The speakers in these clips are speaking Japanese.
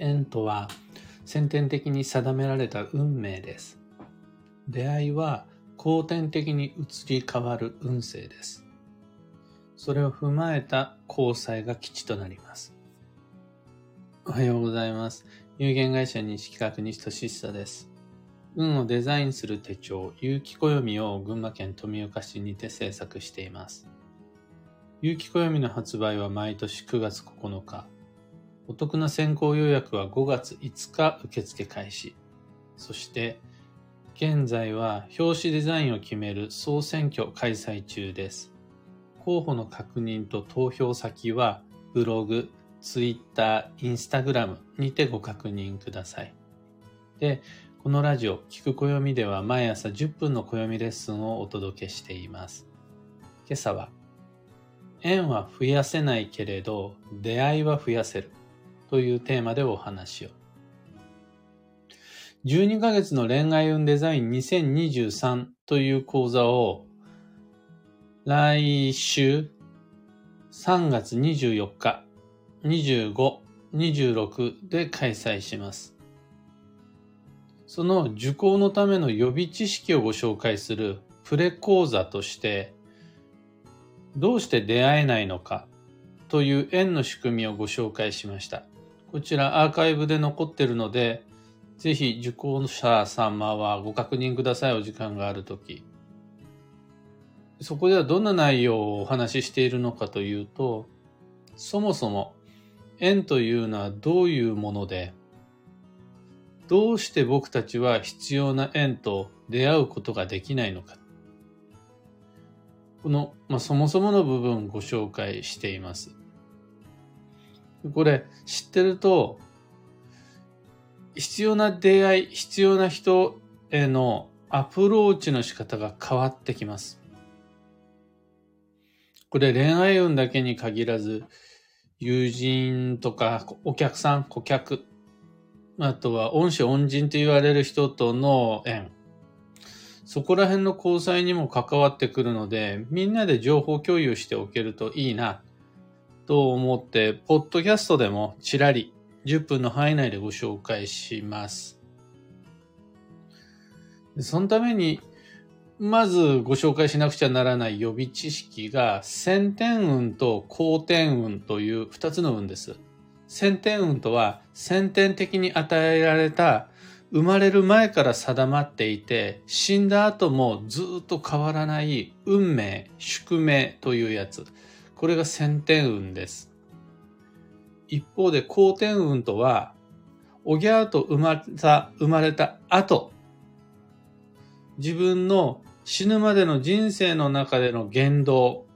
縁とは先天的に定められた運命です。出会いは後天的に移り変わる運勢です。それを踏まえた交際が基地となります。おはようございます。有限会社西企画西俊久です。運をデザインする手帳、有機暦を群馬県富岡市にて制作しています。有機暦の発売は毎年9月9日。お得な先行予約は5月5日受付開始。そして、現在は表紙デザインを決める総選挙開催中です。候補の確認と投票先はブログ、ツイッター、インスタグラムにてご確認ください。で、このラジオ、聞く暦では毎朝10分の暦レッスンをお届けしています。今朝は、縁は増やせないけれど、出会いは増やせるというテーマでお話を。12ヶ月の恋愛運デザイン2023という講座を来週3月24日、25、26で開催します。その受講のための予備知識をご紹介するプレ講座として、どうして出会えないのかという縁の仕組みをご紹介しました。こちらアーカイブで残ってるので、ぜひ受講者様はご確認ください。お時間があるとき。そこではどんな内容をお話ししているのかというと、そもそも縁というのはどういうもので、どうして僕たちは必要な縁と出会うことができないのか。この、まあ、そもそもの部分をご紹介しています。これ知ってると必要な出会い、必要な人へのアプローチの仕方が変わってきます。これ恋愛運だけに限らず、友人とかお客さん、顧客、あとは恩師恩人と言われる人との縁。そこら辺の交際にも関わってくるので、みんなで情報共有しておけるといいな、と思って、ポッドキャストでもちらり10分の範囲内でご紹介します。そのために、まずご紹介しなくちゃならない予備知識が、先天運と後天運という2つの運です。先天運とは、先天的に与えられた生まれる前から定まっていて、死んだ後もずっと変わらない運命、宿命というやつ。これが先天運です。一方で後天運とは、おぎゃーと生まれた、生まれた後、自分の死ぬまでの人生の中での言動、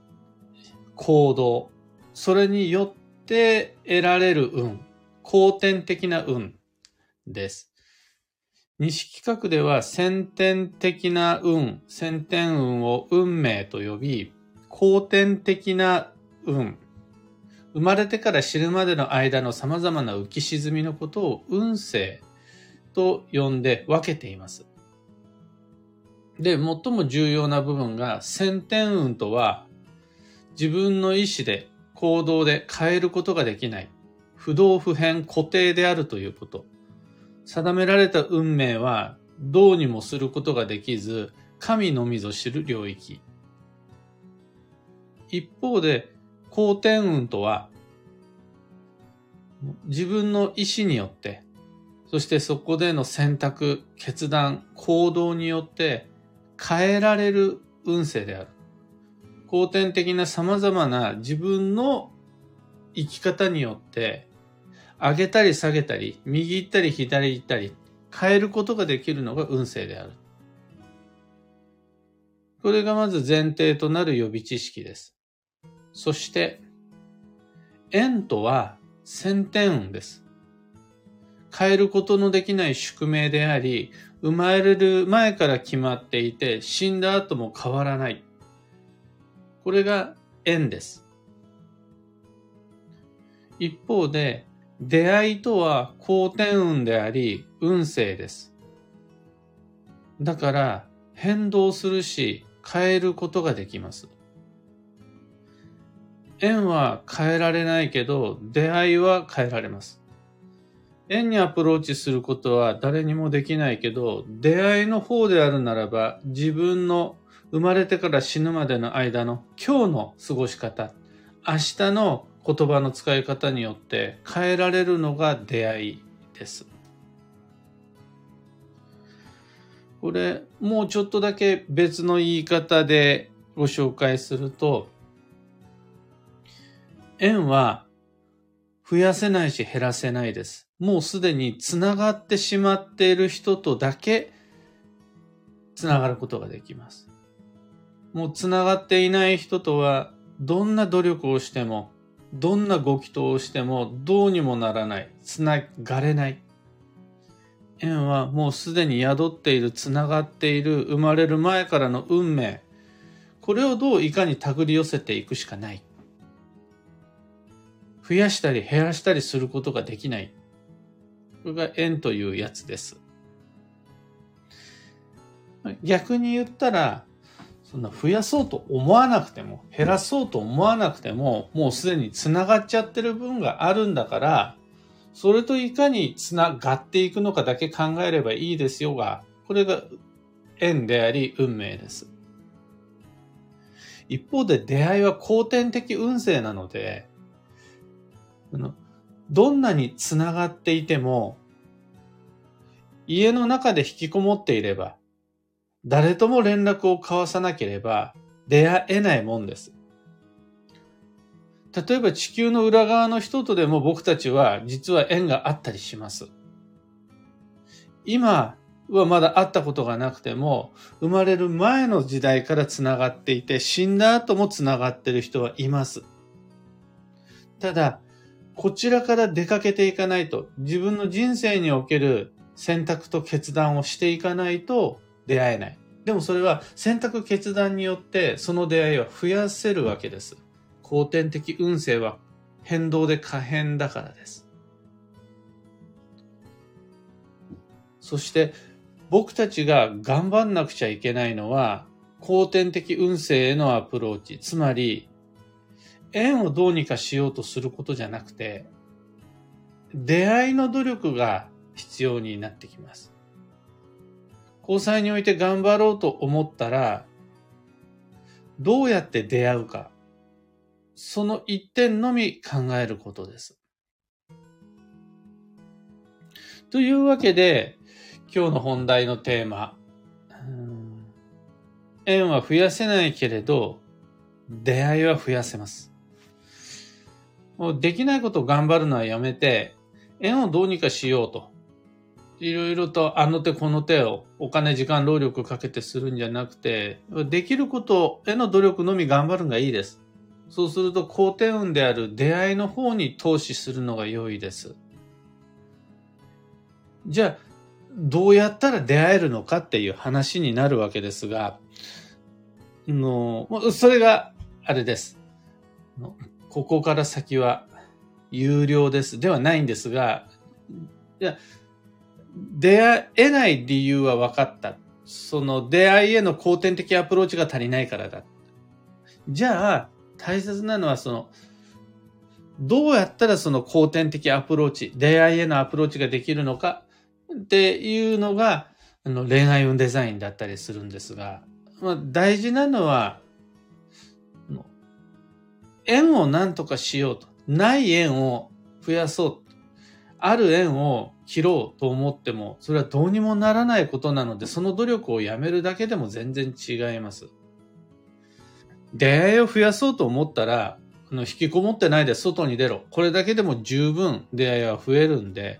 行動、それによって得られる運、後天的な運です。西企画では先天的な運、先天運を運命と呼び、後天的な運、生まれてから死ぬまでの間の様々な浮き沈みのことを運勢と呼んで分けています。で、最も重要な部分が先天運とは自分の意思で行動で変えることができない不動不変固定であるということ。定められた運命はどうにもすることができず神のみぞ知る領域。一方で後天運とは、自分の意思によって、そしてそこでの選択、決断、行動によって変えられる運勢である。後天的な様々な自分の生き方によって上げたり下げたり、右行ったり左行ったり変えることができるのが運勢である。これがまず前提となる予備知識です。そして、縁とは先天運です。変えることのできない宿命であり、生まれる前から決まっていて、死んだ後も変わらない。これが縁です。一方で、出会いとは後天運であり、運勢です。だから、変動するし、変えることができます。縁は変えられないけど、出会いは変えられます。縁にアプローチすることは誰にもできないけど、出会いの方であるならば、自分の生まれてから死ぬまでの間の今日の過ごし方、明日の言葉の使い方によって変えられるのが出会いです。これ、もうちょっとだけ別の言い方でご紹介すると、縁は増やせないし減らせないです。もうすでに繋がってしまっている人とだけ繋がることができます。もう繋がっていない人とはどんな努力をしても、どんなご祈祷をしてもどうにもならない。繋がれない。縁はもうすでに宿っている、繋がっている、生まれる前からの運命。これをどういかに手繰り寄せていくしかない。増やしたり減らしたりすることができない。これが縁というやつです。逆に言ったら、そんな増やそうと思わなくても、減らそうと思わなくても、もうすでに繋がっちゃってる分があるんだから、それといかに繋がっていくのかだけ考えればいいですよが、これが縁であり運命です。一方で出会いは後天的運勢なので、どんなに繋がっていても、家の中で引きこもっていれば、誰とも連絡を交わさなければ出会えないもんです。例えば地球の裏側の人とでも僕たちは実は縁があったりします。今はまだ会ったことがなくても、生まれる前の時代から繋がっていて、死んだ後も繋がってる人はいます。ただ、こちらから出かけていかないと、自分の人生における選択と決断をしていかないと出会えない。でもそれは選択決断によってその出会いは増やせるわけです。後天的運勢は変動で可変だからです。そして僕たちが頑張んなくちゃいけないのは後天的運勢へのアプローチ。つまり縁をどうにかしようとすることじゃなくて、出会いの努力が必要になってきます。交際において頑張ろうと思ったら、どうやって出会うか、その一点のみ考えることです。というわけで、今日の本題のテーマ、縁は増やせないけれど、出会いは増やせます。もうできないことを頑張るのはやめて、縁をどうにかしようと。いろいろとあの手この手をお金、時間、労力かけてするんじゃなくて、できることへの努力のみ頑張るのがいいです。そうすると好天運である出会いの方に投資するのが良いです。じゃあ、どうやったら出会えるのかっていう話になるわけですが、のそれがあれです。ここから先は有料です。ではないんですが、いや、出会えない理由は分かった。その出会いへの後天的アプローチが足りないからだ。じゃあ、大切なのはその、どうやったらその後天的アプローチ、出会いへのアプローチができるのかっていうのが、あの恋愛運デザインだったりするんですが、まあ、大事なのは、縁を何とかしようと。ない縁を増やそう。ある縁を切ろうと思っても、それはどうにもならないことなので、その努力をやめるだけでも全然違います。出会いを増やそうと思ったら、あの引きこもってないで外に出ろ。これだけでも十分出会いは増えるんで、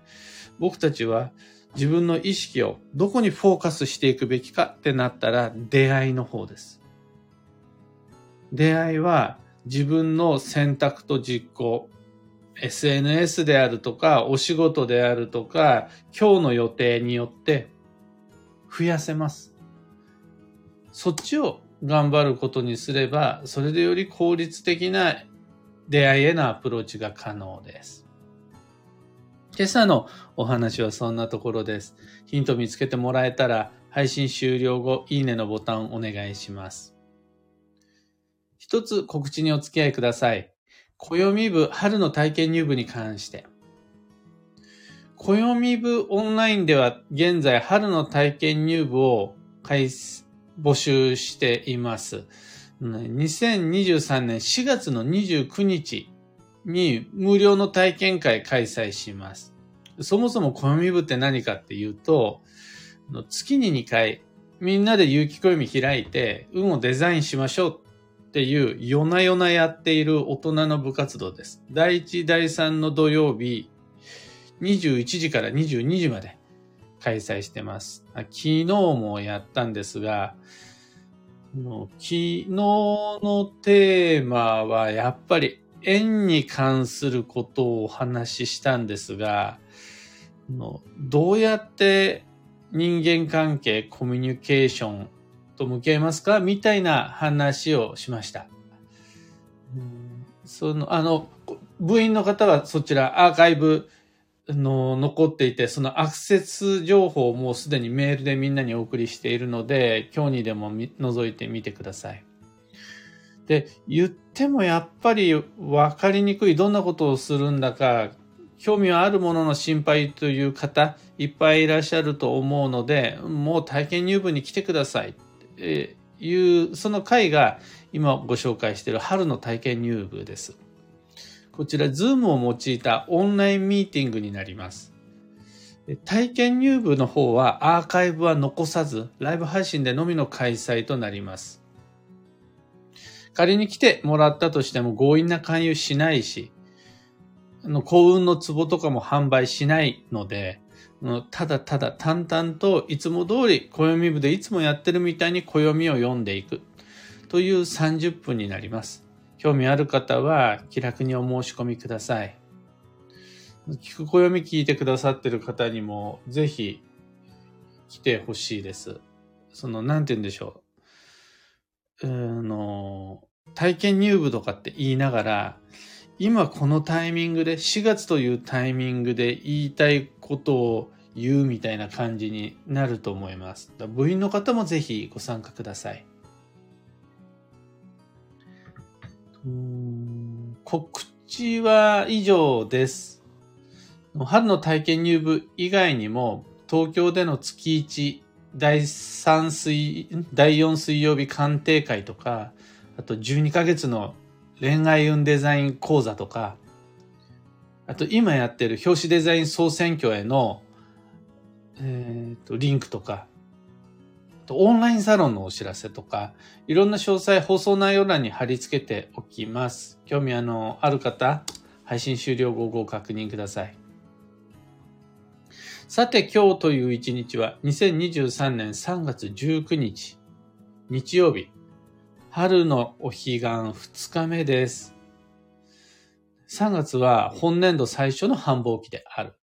僕たちは自分の意識をどこにフォーカスしていくべきかってなったら出会いの方です。出会いは自分の選択と実行、SNS であるとか、お仕事であるとか、今日の予定によって増やせます。そっちを頑張ることにすれば、それでより効率的な出会いへのアプローチが可能です。今朝のお話はそんなところです。ヒント見つけてもらえたら、配信終了後、いいねのボタンお願いします。一つ告知にお付き合いください。暦部春の体験入部に関して。暦部オンラインでは現在春の体験入部を開募集しています。2023年4月の29日に無料の体験会開催します。そもそも暦部って何かっていうと、月に2回みんなで有機暦開いて運をデザインしましょうっていう夜な夜なやっている大人の部活動です。第1、第3の土曜日、21時から22時まで開催してます。昨日もやったんですが、昨日のテーマはやっぱり縁に関することをお話ししたんですが、どうやって人間関係、コミュニケーションと向き合いますか？みたいな話をしました。その、あの、部員の方はそちらアーカイブの残っていて、そのアクセス情報をもうすでにメールでみんなにお送りしているので、今日にでも覗いてみてください。で、言ってもやっぱり分かりにくい、どんなことをするんだか、興味はあるものの心配という方、いっぱいいらっしゃると思うので、もう体験入部に来てください。えいう、その回が今ご紹介している春の体験入部です。こちら、ズームを用いたオンラインミーティングになります。体験入部の方はアーカイブは残さず、ライブ配信でのみの開催となります。仮に来てもらったとしても強引な勧誘しないし、あの幸運の壺とかも販売しないので、ただただ淡々といつも通り暦部でいつもやってるみたいに暦を読んでいくという30分になります。興味ある方は気楽にお申し込みください。聞く暦聞いてくださってる方にもぜひ来てほしいです。その、なんて言うんでしょう。あの、体験入部とかって言いながら、今このタイミングで、4月というタイミングで言いたいことを言うみたいな感じになると思います。部員の方もぜひご参加ください。告知は以上です。春の体験入部以外にも、東京での月1第3水、第4水曜日鑑定会とか、あと12ヶ月の恋愛運デザイン講座とか、あと今やってる表紙デザイン総選挙への、えー、とリンクとか、とオンラインサロンのお知らせとか、いろんな詳細放送内容欄に貼り付けておきます。興味あのある方、配信終了後ご確認ください。さて今日という一日は2023年3月19日、日曜日。春のお彼岸2日目です。3月は本年度最初の繁忙期である。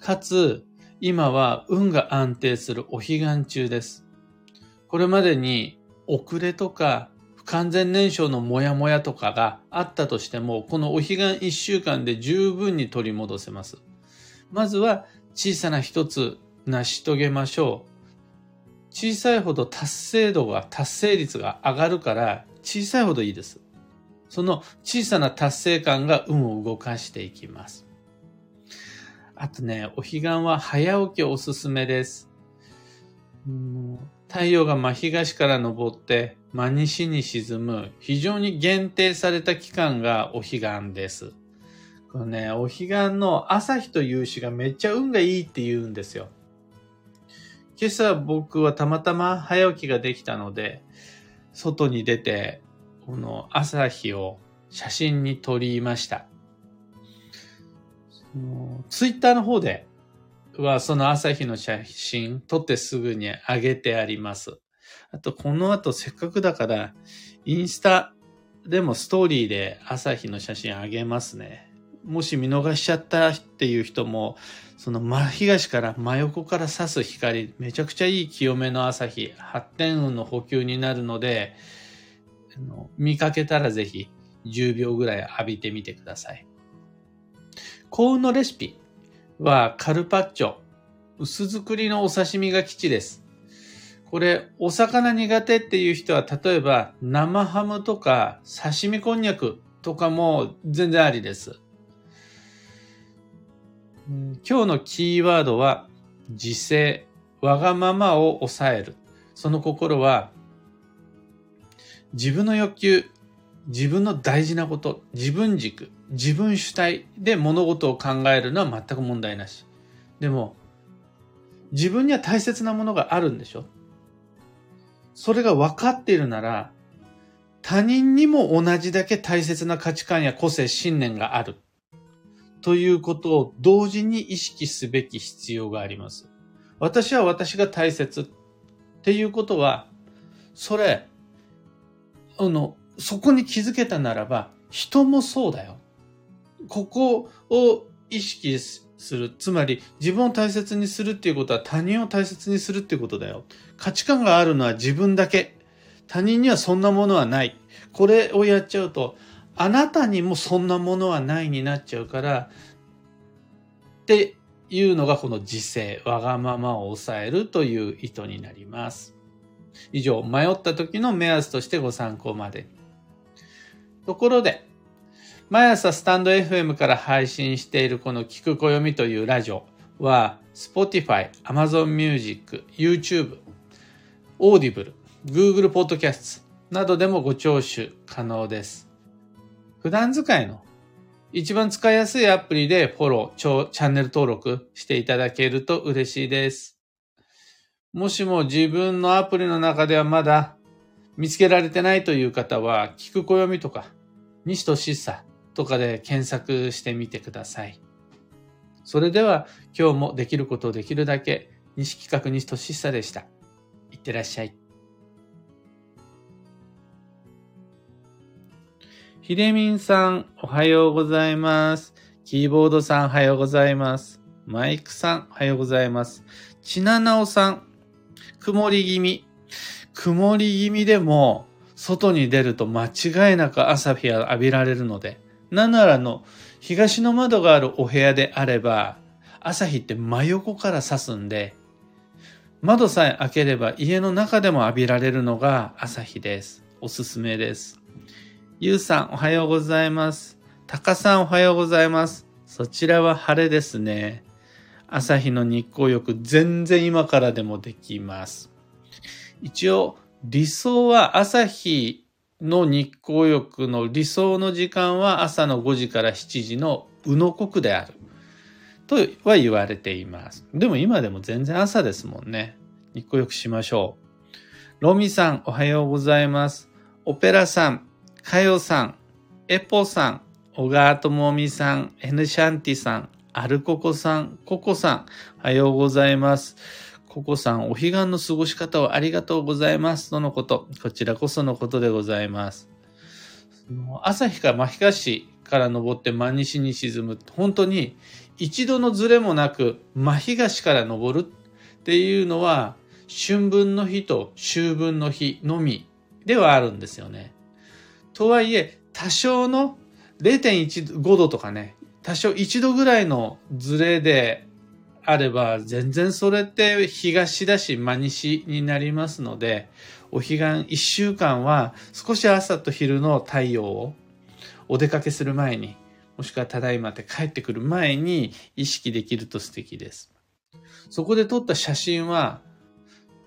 かつ、今は運が安定するお彼岸中です。これまでに遅れとか不完全燃焼のモヤモヤとかがあったとしても、このお彼岸1週間で十分に取り戻せます。まずは小さな一つ成し遂げましょう。小さいほど達成度が、達成率が上がるから、小さいほどいいです。その小さな達成感が運を動かしていきます。あとね、お彼岸は早起きおすすめです。太陽が真東から昇って真西に沈む非常に限定された期間がお彼岸です。このね、お彼岸の朝日と夕日がめっちゃ運がいいって言うんですよ。今朝僕はたまたま早起きができたので、外に出て、この朝日を写真に撮りました。ツイッターの方ではその朝日の写真撮ってすぐに上げてあります。あとこの後せっかくだからインスタでもストーリーで朝日の写真あげますね。もし見逃しちゃったっていう人もその真東から真横から差す光、めちゃくちゃいい清めの朝日、発展運の補給になるので、見かけたらぜひ10秒ぐらい浴びてみてください。幸運のレシピはカルパッチョ、薄作りのお刺身が基地です。これ、お魚苦手っていう人は、例えば生ハムとか刺身こんにゃくとかも全然ありです。今日のキーワードは自制、わがままを抑える。その心は自分の欲求、自分の大事なこと、自分軸、自分主体で物事を考えるのは全く問題なし。でも、自分には大切なものがあるんでしょ？それが分かっているなら、他人にも同じだけ大切な価値観や個性、信念がある。ということを同時に意識すべき必要があります。私は私が大切っていうことは、それ、あの、そこに気づけたならば、人もそうだよ。ここを意識する。つまり、自分を大切にするっていうことは他人を大切にするっていうことだよ。価値観があるのは自分だけ。他人にはそんなものはない。これをやっちゃうと、あなたにもそんなものはないになっちゃうから、っていうのがこの自制、わがままを抑えるという意図になります。以上、迷った時の目安としてご参考まで。ところで、毎朝スタンド FM から配信しているこの聞く暦というラジオは、Spotify、Amazon Music、YouTube、Audible、Google Podcast などでもご聴取可能です。普段使いの一番使いやすいアプリでフォロー、チャンネル登録していただけると嬉しいです。もしも自分のアプリの中ではまだ見つけられてないという方は、聞く暦とか、西としっさとかで検索してみてください。それでは今日もできることをできるだけ、西企画西としっさでした。いってらっしゃい。ひでみんさん、おはようございます。キーボードさん、おはようございます。マイクさん、おはようございます。ちななおさん、曇り気味。曇り気味でも、外に出ると間違いなく朝日が浴びられるので、なんならの、東の窓があるお部屋であれば、朝日って真横から差すんで、窓さえ開ければ家の中でも浴びられるのが朝日です。おすすめです。ゆうさんおはようございます。たかさんおはようございます。そちらは晴れですね。朝日の日光浴全然今からでもできます。一応理想は朝日の日光浴の理想の時間は朝の5時から7時の宇野国である。とは言われています。でも今でも全然朝ですもんね。日光浴しましょう。ロミさんおはようございます。オペラさん、かよさん、エポさん、小川智美さん、エヌシャンティさん、アルココさん、ココさん、おはようございます。ココさん、お彼岸の過ごし方をありがとうございます。とのこと。こちらこそのことでございます。朝日か真東から登って真西に沈む。本当に一度のズレもなく真東から登るっていうのは春分の日と秋分の日のみではあるんですよね。とはいえ、多少の0.15度とかね、多少1度ぐらいのズレであれば、全然それって東だし真西になりますので、お彼岸1週間は少し朝と昼の太陽をお出かけする前に、もしくはただいまって帰ってくる前に意識できると素敵です。そこで撮った写真は、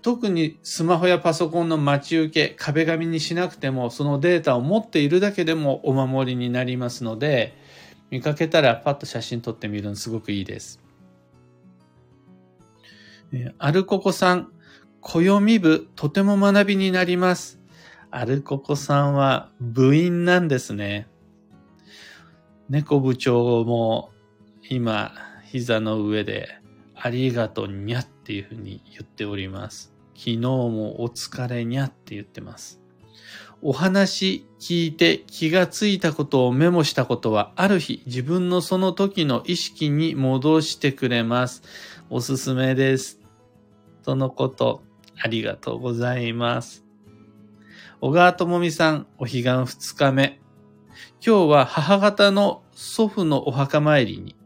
特にスマホやパソコンの待ち受け、壁紙にしなくても、そのデータを持っているだけでもお守りになりますので、見かけたらパッと写真撮ってみるのすごくいいです。アルココさん、暦部とても学びになります。アルココさんは部員なんですね。猫部長も今膝の上でありがとうにゃっていうふうに言っております。昨日もお疲れにゃって言ってます。お話聞いて気がついたことをメモしたことはある日自分のその時の意識に戻してくれます。おすすめです。とのこと、ありがとうございます。小川智美さん、お彼岸二日目。今日は母方の祖父のお墓参りに、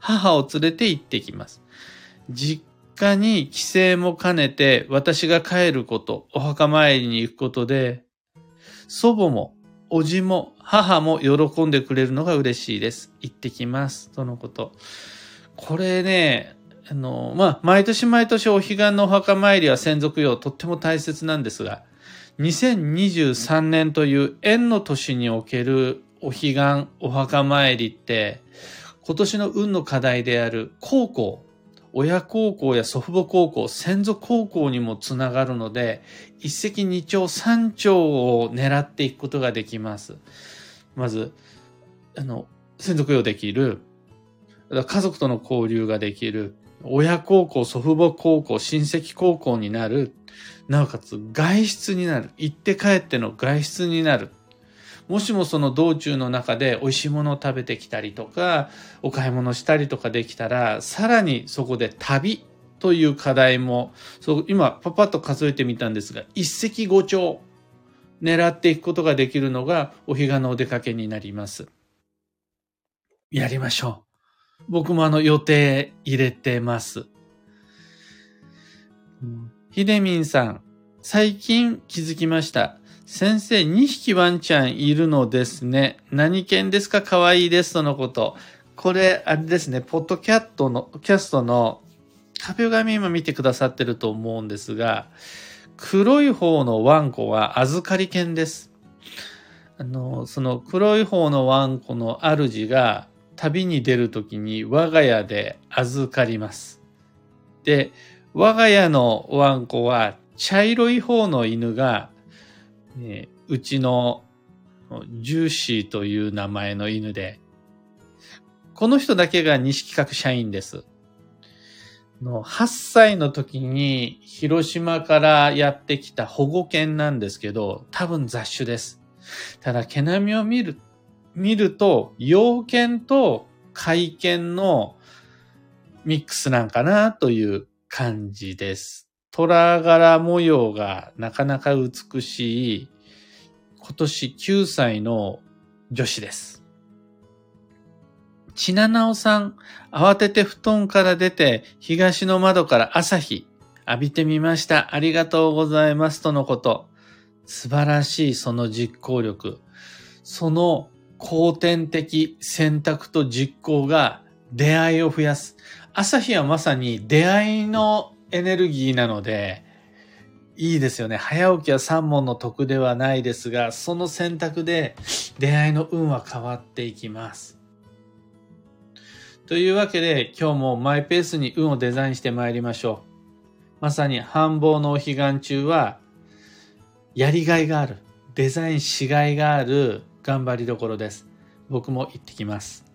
母を連れて行ってきます。実家に帰省も兼ねて私が帰ること、お墓参りに行くことで、祖母も、おじも、母も喜んでくれるのが嬉しいです。行ってきます。とのこと。これね、あの、まあ、毎年毎年お彼岸のお墓参りは先祖供養とっても大切なんですが、2023年という縁の年におけるお彼岸お墓参りって、今年の運の課題である高校、親孝行や祖父母孝行、先祖孝行にもつながるので、一石二鳥三鳥を狙っていくことができます。まず、あの、先祖供養できる、家族との交流ができる、親孝行、祖父母孝行、親戚孝行になる、なおかつ外出になる、行って帰っての外出になる。もしもその道中の中で美味しいものを食べてきたりとか、お買い物したりとかできたら、さらにそこで旅という課題も、そう今パパッと数えてみたんですが、一石五鳥狙っていくことができるのがお彼岸のお出かけになります。やりましょう。僕もあの予定入れてます。ひでみんさん、最近気づきました。先生、2匹ワンちゃんいるのですね。何犬ですか？可愛いですとのこと。これ、あれですね、ポッドキャットの、キャストの壁紙今見てくださってると思うんですが、黒い方のワンコは預かり犬です。あの、その黒い方のワンコの主が旅に出るときに我が家で預かります。で、我が家のワンコは茶色い方の犬がえうちのジューシーという名前の犬で、この人だけが西企画社員です。の8歳の時に広島からやってきた保護犬なんですけど、多分雑種です。ただ毛並みを見る、見ると、洋犬と甲犬のミックスなんかなという感じです。虎柄模様がなかなか美しい、今年9歳の女子です。ちななおさん、慌てて布団から出て、東の窓から朝日浴びてみました。ありがとうございます。とのこと。素晴らしいその実行力。その後天的選択と実行が出会いを増やす。朝日はまさに出会いのエネルギーなので、いいですよね。早起きは三問の得ではないですが、その選択で出会いの運は変わっていきます。というわけで、今日もマイペースに運をデザインして参りましょう。まさに繁忙のお彼岸中は、やりがいがある、デザインしがいがある頑張りどころです。僕も行ってきます。